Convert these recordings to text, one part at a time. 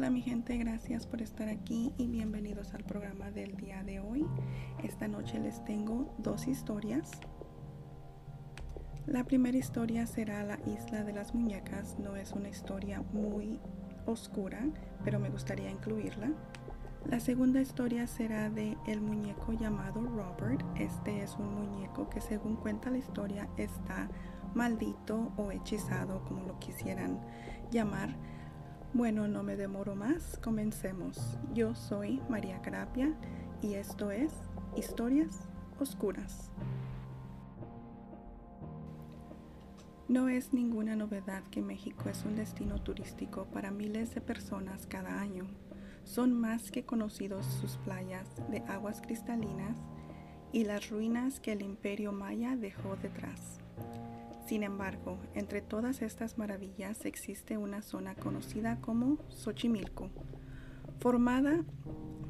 Hola mi gente, gracias por estar aquí y bienvenidos al programa del día de hoy. Esta noche les tengo dos historias. La primera historia será La isla de las muñecas. No es una historia muy oscura, pero me gustaría incluirla. La segunda historia será de el muñeco llamado Robert. Este es un muñeco que según cuenta la historia está maldito o hechizado, como lo quisieran llamar. Bueno, no me demoro más, comencemos. Yo soy María Carapia y esto es Historias Oscuras. No es ninguna novedad que México es un destino turístico para miles de personas cada año. Son más que conocidos sus playas de aguas cristalinas y las ruinas que el imperio maya dejó detrás. Sin embargo, entre todas estas maravillas existe una zona conocida como Xochimilco, formada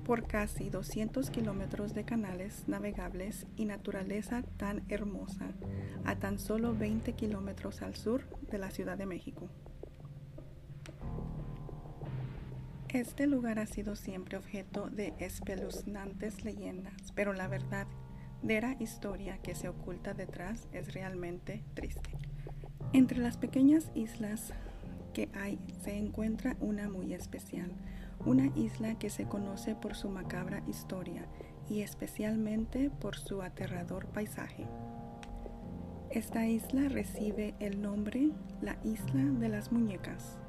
por casi 200 kilómetros de canales navegables y naturaleza tan hermosa, a tan solo 20 kilómetros al sur de la Ciudad de México. Este lugar ha sido siempre objeto de espeluznantes leyendas, pero la verdad la historia que se oculta detrás es realmente triste. Entre las pequeñas islas que hay se encuentra una muy especial, una isla que se conoce por su macabra historia y especialmente por su aterrador paisaje. Esta isla recibe el nombre la Isla de las Muñecas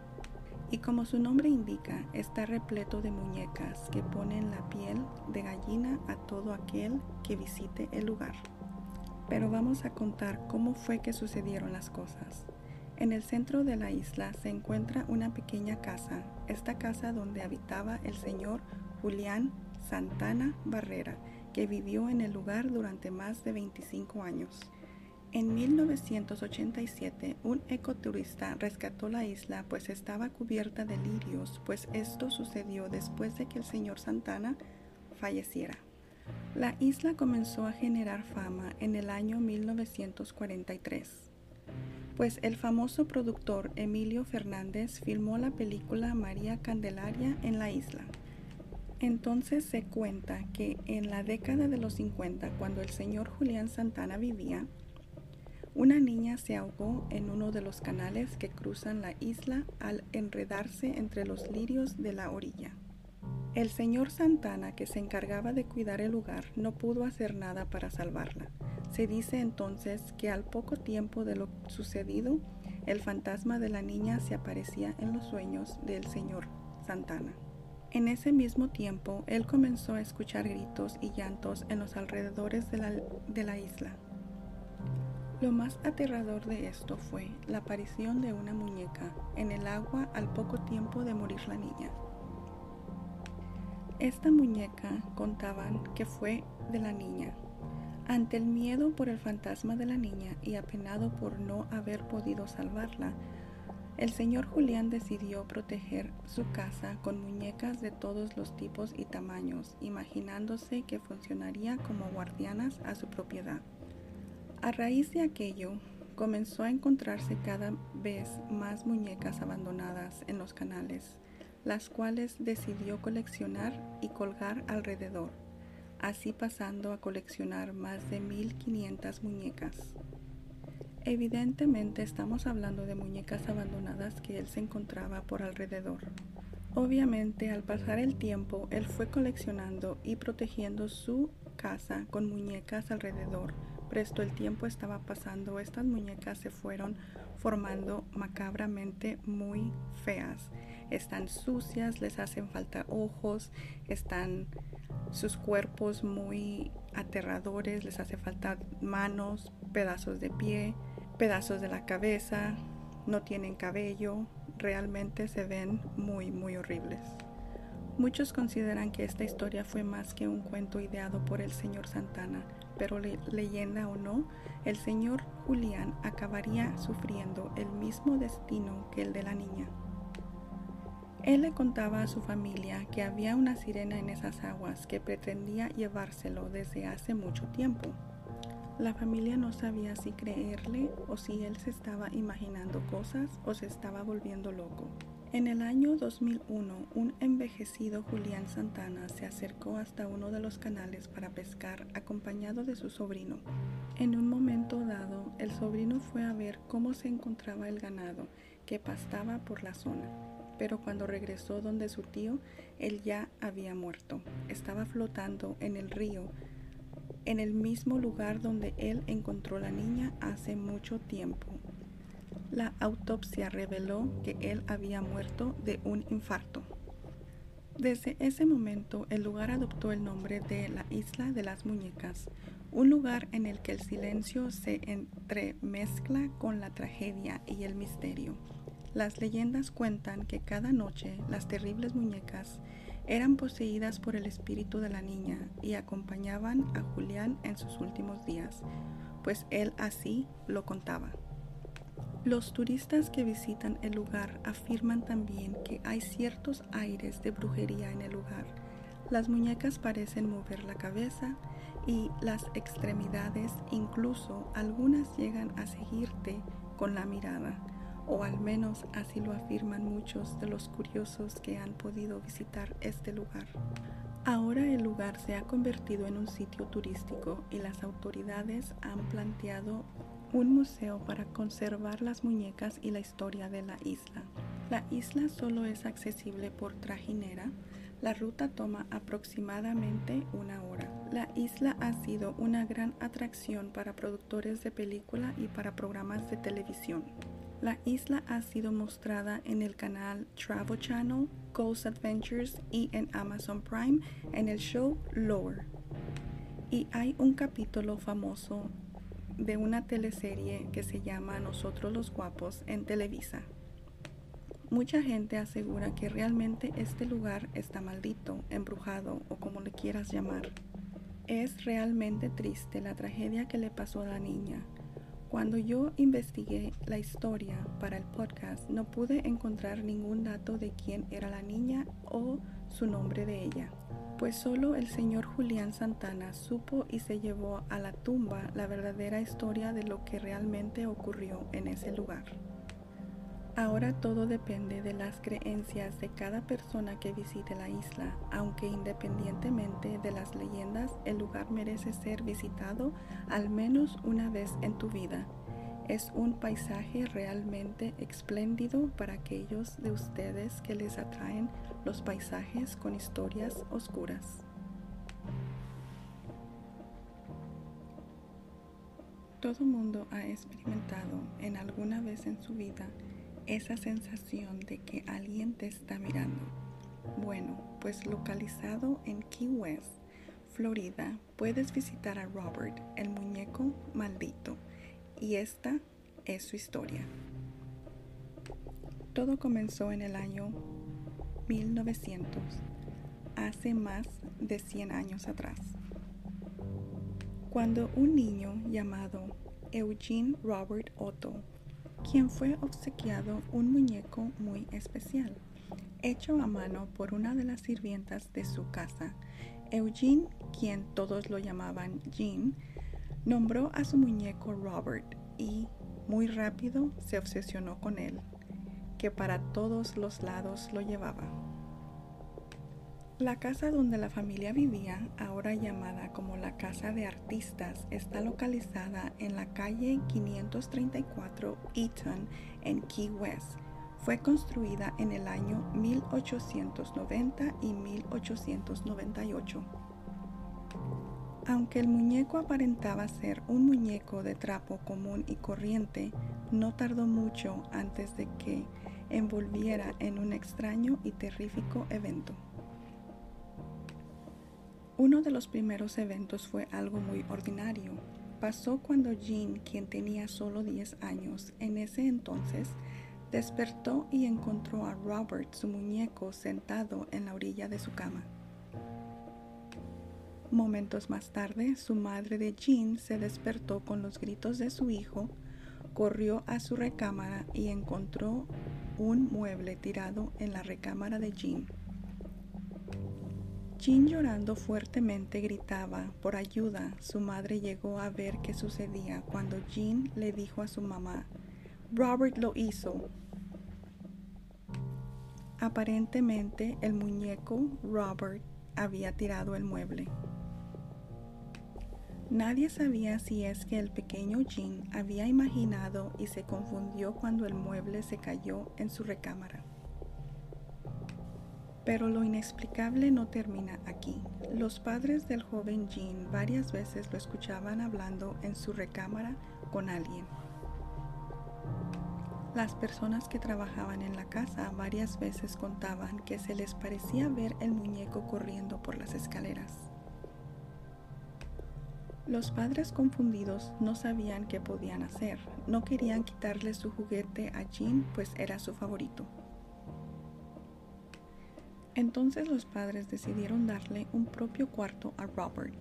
y como su nombre indica, está repleto de muñecas que ponen la piel de gallina a todo aquel que visite el lugar. Pero vamos a contar cómo fue que sucedieron las cosas. En el centro de la isla se encuentra una pequeña casa, esta casa donde habitaba el señor Julián Santana Barrera, que vivió en el lugar durante más de 25 años. En 1987, un ecoturista rescató la isla pues estaba cubierta de lirios, pues esto sucedió después de que el señor Santana falleciera. La isla comenzó a generar fama en el año 1943, pues el famoso productor Emilio Fernández filmó la película María Candelaria en la isla. Entonces se cuenta que en la década de los 50, cuando el señor Julián Santana vivía, una niña se ahogó en uno de los canales que cruzan la isla al enredarse entre los lirios de la orilla. El señor Santana, que se encargaba de cuidar el lugar, no pudo hacer nada para salvarla. Se dice entonces que al poco tiempo de lo sucedido, el fantasma de la niña se aparecía en los sueños del señor Santana. En ese mismo tiempo, él comenzó a escuchar gritos y llantos en los alrededores de la, de la isla. Lo más aterrador de esto fue la aparición de una muñeca en el agua al poco tiempo de morir la niña. Esta muñeca contaban que fue de la niña. Ante el miedo por el fantasma de la niña y apenado por no haber podido salvarla, el señor Julián decidió proteger su casa con muñecas de todos los tipos y tamaños, imaginándose que funcionaría como guardianas a su propiedad. A raíz de aquello, comenzó a encontrarse cada vez más muñecas abandonadas en los canales, las cuales decidió coleccionar y colgar alrededor, así pasando a coleccionar más de 1500 muñecas. Evidentemente estamos hablando de muñecas abandonadas que él se encontraba por alrededor. Obviamente al pasar el tiempo él fue coleccionando y protegiendo su casa con muñecas alrededor Presto el tiempo estaba pasando, estas muñecas se fueron formando macabramente muy feas. Están sucias, les hacen falta ojos, están sus cuerpos muy aterradores, les hace falta manos, pedazos de pie, pedazos de la cabeza, no tienen cabello, realmente se ven muy, muy horribles. Muchos consideran que esta historia fue más que un cuento ideado por el señor Santana, pero leyenda o no, el señor Julián acabaría sufriendo el mismo destino que el de la niña. Él le contaba a su familia que había una sirena en esas aguas que pretendía llevárselo desde hace mucho tiempo. La familia no sabía si creerle o si él se estaba imaginando cosas o se estaba volviendo loco. En el año 2001, un envejecido Julián Santana se acercó hasta uno de los canales para pescar acompañado de su sobrino. En un momento dado, el sobrino fue a ver cómo se encontraba el ganado que pastaba por la zona, pero cuando regresó donde su tío, él ya había muerto. Estaba flotando en el río, en el mismo lugar donde él encontró la niña hace mucho tiempo. La autopsia reveló que él había muerto de un infarto. Desde ese momento el lugar adoptó el nombre de la Isla de las Muñecas, un lugar en el que el silencio se entremezcla con la tragedia y el misterio. Las leyendas cuentan que cada noche las terribles muñecas eran poseídas por el espíritu de la niña y acompañaban a Julián en sus últimos días, pues él así lo contaba. Los turistas que visitan el lugar afirman también que hay ciertos aires de brujería en el lugar. Las muñecas parecen mover la cabeza y las extremidades, incluso algunas llegan a seguirte con la mirada, o al menos así lo afirman muchos de los curiosos que han podido visitar este lugar. Ahora el lugar se ha convertido en un sitio turístico y las autoridades han planteado un museo para conservar las muñecas y la historia de la isla. La isla solo es accesible por trajinera. La ruta toma aproximadamente una hora. La isla ha sido una gran atracción para productores de película y para programas de televisión. La isla ha sido mostrada en el canal Travel Channel, Coast Adventures y en Amazon Prime en el show Lower. Y hay un capítulo famoso de una teleserie que se llama Nosotros los Guapos en Televisa. Mucha gente asegura que realmente este lugar está maldito, embrujado o como le quieras llamar. Es realmente triste la tragedia que le pasó a la niña. Cuando yo investigué la historia para el podcast no pude encontrar ningún dato de quién era la niña o su nombre de ella pues solo el señor Julián Santana supo y se llevó a la tumba la verdadera historia de lo que realmente ocurrió en ese lugar. Ahora todo depende de las creencias de cada persona que visite la isla, aunque independientemente de las leyendas, el lugar merece ser visitado al menos una vez en tu vida es un paisaje realmente espléndido para aquellos de ustedes que les atraen los paisajes con historias oscuras. Todo mundo ha experimentado en alguna vez en su vida esa sensación de que alguien te está mirando. Bueno, pues localizado en Key West, Florida, puedes visitar a Robert, el muñeco maldito y esta es su historia. Todo comenzó en el año 1900, hace más de 100 años atrás, cuando un niño llamado Eugene Robert Otto, quien fue obsequiado un muñeco muy especial, hecho a mano por una de las sirvientas de su casa, Eugene, quien todos lo llamaban Jean, Nombró a su muñeco Robert y muy rápido se obsesionó con él, que para todos los lados lo llevaba. La casa donde la familia vivía, ahora llamada como la Casa de Artistas, está localizada en la calle 534 Eaton en Key West. Fue construida en el año 1890 y 1898. Aunque el muñeco aparentaba ser un muñeco de trapo común y corriente, no tardó mucho antes de que envolviera en un extraño y terrífico evento. Uno de los primeros eventos fue algo muy ordinario. Pasó cuando Jean, quien tenía solo 10 años en ese entonces, despertó y encontró a Robert, su muñeco, sentado en la orilla de su cama. Momentos más tarde, su madre de Jean se despertó con los gritos de su hijo, corrió a su recámara y encontró un mueble tirado en la recámara de Jean. Jean llorando fuertemente gritaba por ayuda. Su madre llegó a ver qué sucedía cuando Jean le dijo a su mamá, Robert lo hizo. Aparentemente el muñeco Robert había tirado el mueble. Nadie sabía si es que el pequeño Jean había imaginado y se confundió cuando el mueble se cayó en su recámara. Pero lo inexplicable no termina aquí. Los padres del joven Jean varias veces lo escuchaban hablando en su recámara con alguien. Las personas que trabajaban en la casa varias veces contaban que se les parecía ver el muñeco corriendo por las escaleras. Los padres confundidos no sabían qué podían hacer. No querían quitarle su juguete a Jean, pues era su favorito. Entonces los padres decidieron darle un propio cuarto a Robert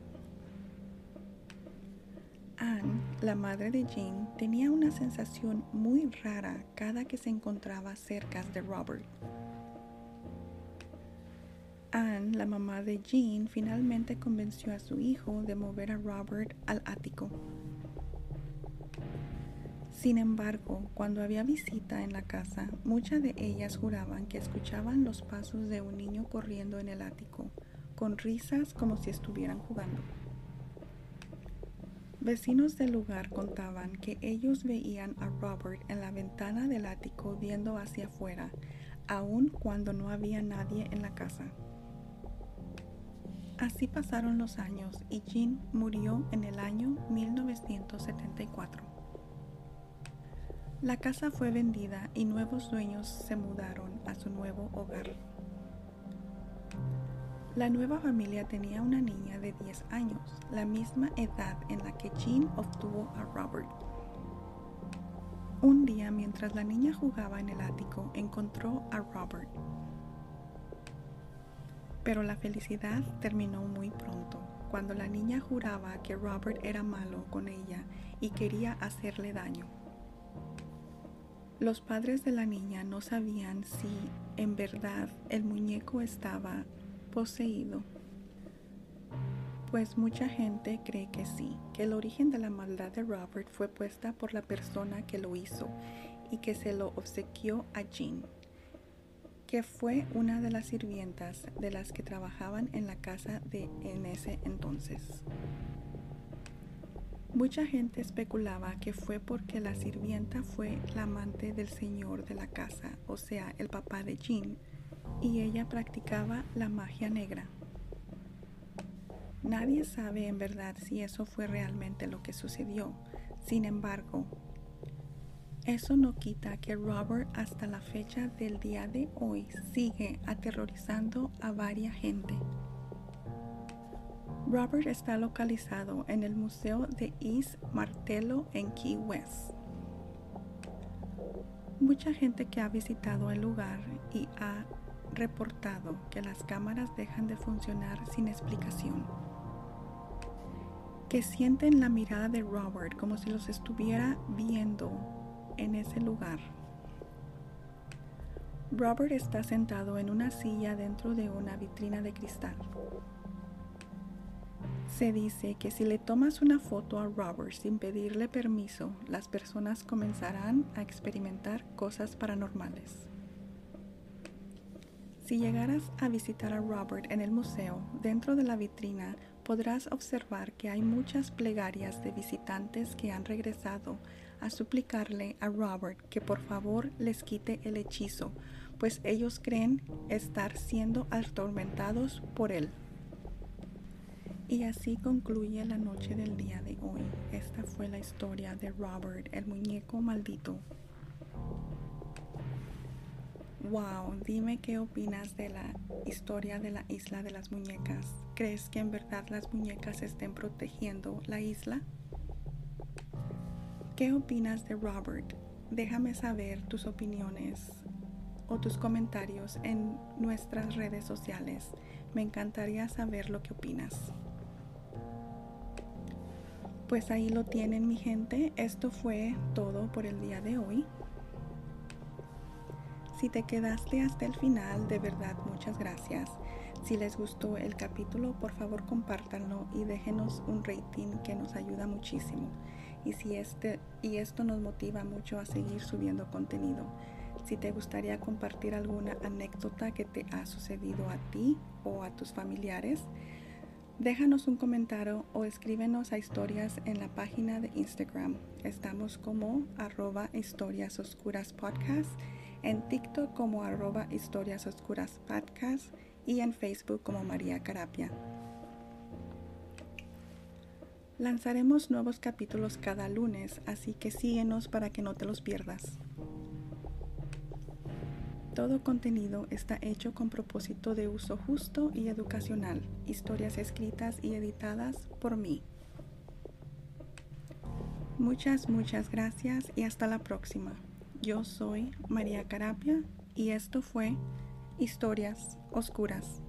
Anne, la madre de Jean, tenía una sensación muy rara cada que se encontraba cerca de Robert. Anne, la mamá de Jean, finalmente convenció a su hijo de mover a Robert al ático. Sin embargo, cuando había visita en la casa, muchas de ellas juraban que escuchaban los pasos de un niño corriendo en el ático, con risas como si estuvieran jugando. Vecinos del lugar contaban que ellos veían a Robert en la ventana del ático viendo hacia afuera, aun cuando no había nadie en la casa. Así pasaron los años y Jean murió en el año 1974. La casa fue vendida y nuevos dueños se mudaron a su nuevo hogar. La nueva familia tenía una niña de 10 años, la misma edad en la que Jean obtuvo a Robert. Un día, mientras la niña jugaba en el ático, encontró a Robert. Pero la felicidad terminó muy pronto, cuando la niña juraba que Robert era malo con ella y quería hacerle daño. Los padres de la niña no sabían si en verdad el muñeco estaba poseído? Pues mucha gente cree que sí, que el origen de la maldad de Robert fue puesta por la persona que lo hizo y que se lo obsequió a Jean, que fue una de las sirvientas de las que trabajaban en la casa de en ese entonces. Mucha gente especulaba que fue porque la sirvienta fue la amante del señor de la casa, o sea, el papá de Jean, y ella practicaba la magia negra. Nadie sabe en verdad si eso fue realmente lo que sucedió. Sin embargo, eso no quita que Robert hasta la fecha del día de hoy sigue aterrorizando a varias gente. Robert está localizado en el Museo de East Martello en Key West. Mucha gente que ha visitado el lugar y ha reportado que las cámaras dejan de funcionar sin explicación, que sienten la mirada de Robert como si los estuviera viendo en ese lugar. Robert está sentado en una silla dentro de una vitrina de cristal. Se dice que si le tomas una foto a Robert sin pedirle permiso, las personas comenzarán a experimentar cosas paranormales. Si llegaras a visitar a Robert en el museo, dentro de la vitrina podrás observar que hay muchas plegarias de visitantes que han regresado a suplicarle a Robert que por favor les quite el hechizo, pues ellos creen estar siendo atormentados por él. Y así concluye la noche del día de hoy. Esta fue la historia de Robert, el muñeco maldito. Wow, dime qué opinas de la historia de la isla de las muñecas. ¿Crees que en verdad las muñecas estén protegiendo la isla? ¿Qué opinas de Robert? Déjame saber tus opiniones o tus comentarios en nuestras redes sociales. Me encantaría saber lo que opinas. Pues ahí lo tienen mi gente. Esto fue todo por el día de hoy. Si te quedaste hasta el final, de verdad muchas gracias. Si les gustó el capítulo, por favor compártanlo y déjenos un rating que nos ayuda muchísimo. Y, si este, y esto nos motiva mucho a seguir subiendo contenido. Si te gustaría compartir alguna anécdota que te ha sucedido a ti o a tus familiares, déjanos un comentario o escríbenos a historias en la página de Instagram. Estamos como arroba historias oscuras podcast, en TikTok como arroba historias oscuras podcast y en Facebook como María Carapia. Lanzaremos nuevos capítulos cada lunes, así que síguenos para que no te los pierdas. Todo contenido está hecho con propósito de uso justo y educacional. Historias escritas y editadas por mí. Muchas, muchas gracias y hasta la próxima. Yo soy María Carapia y esto fue Historias Oscuras.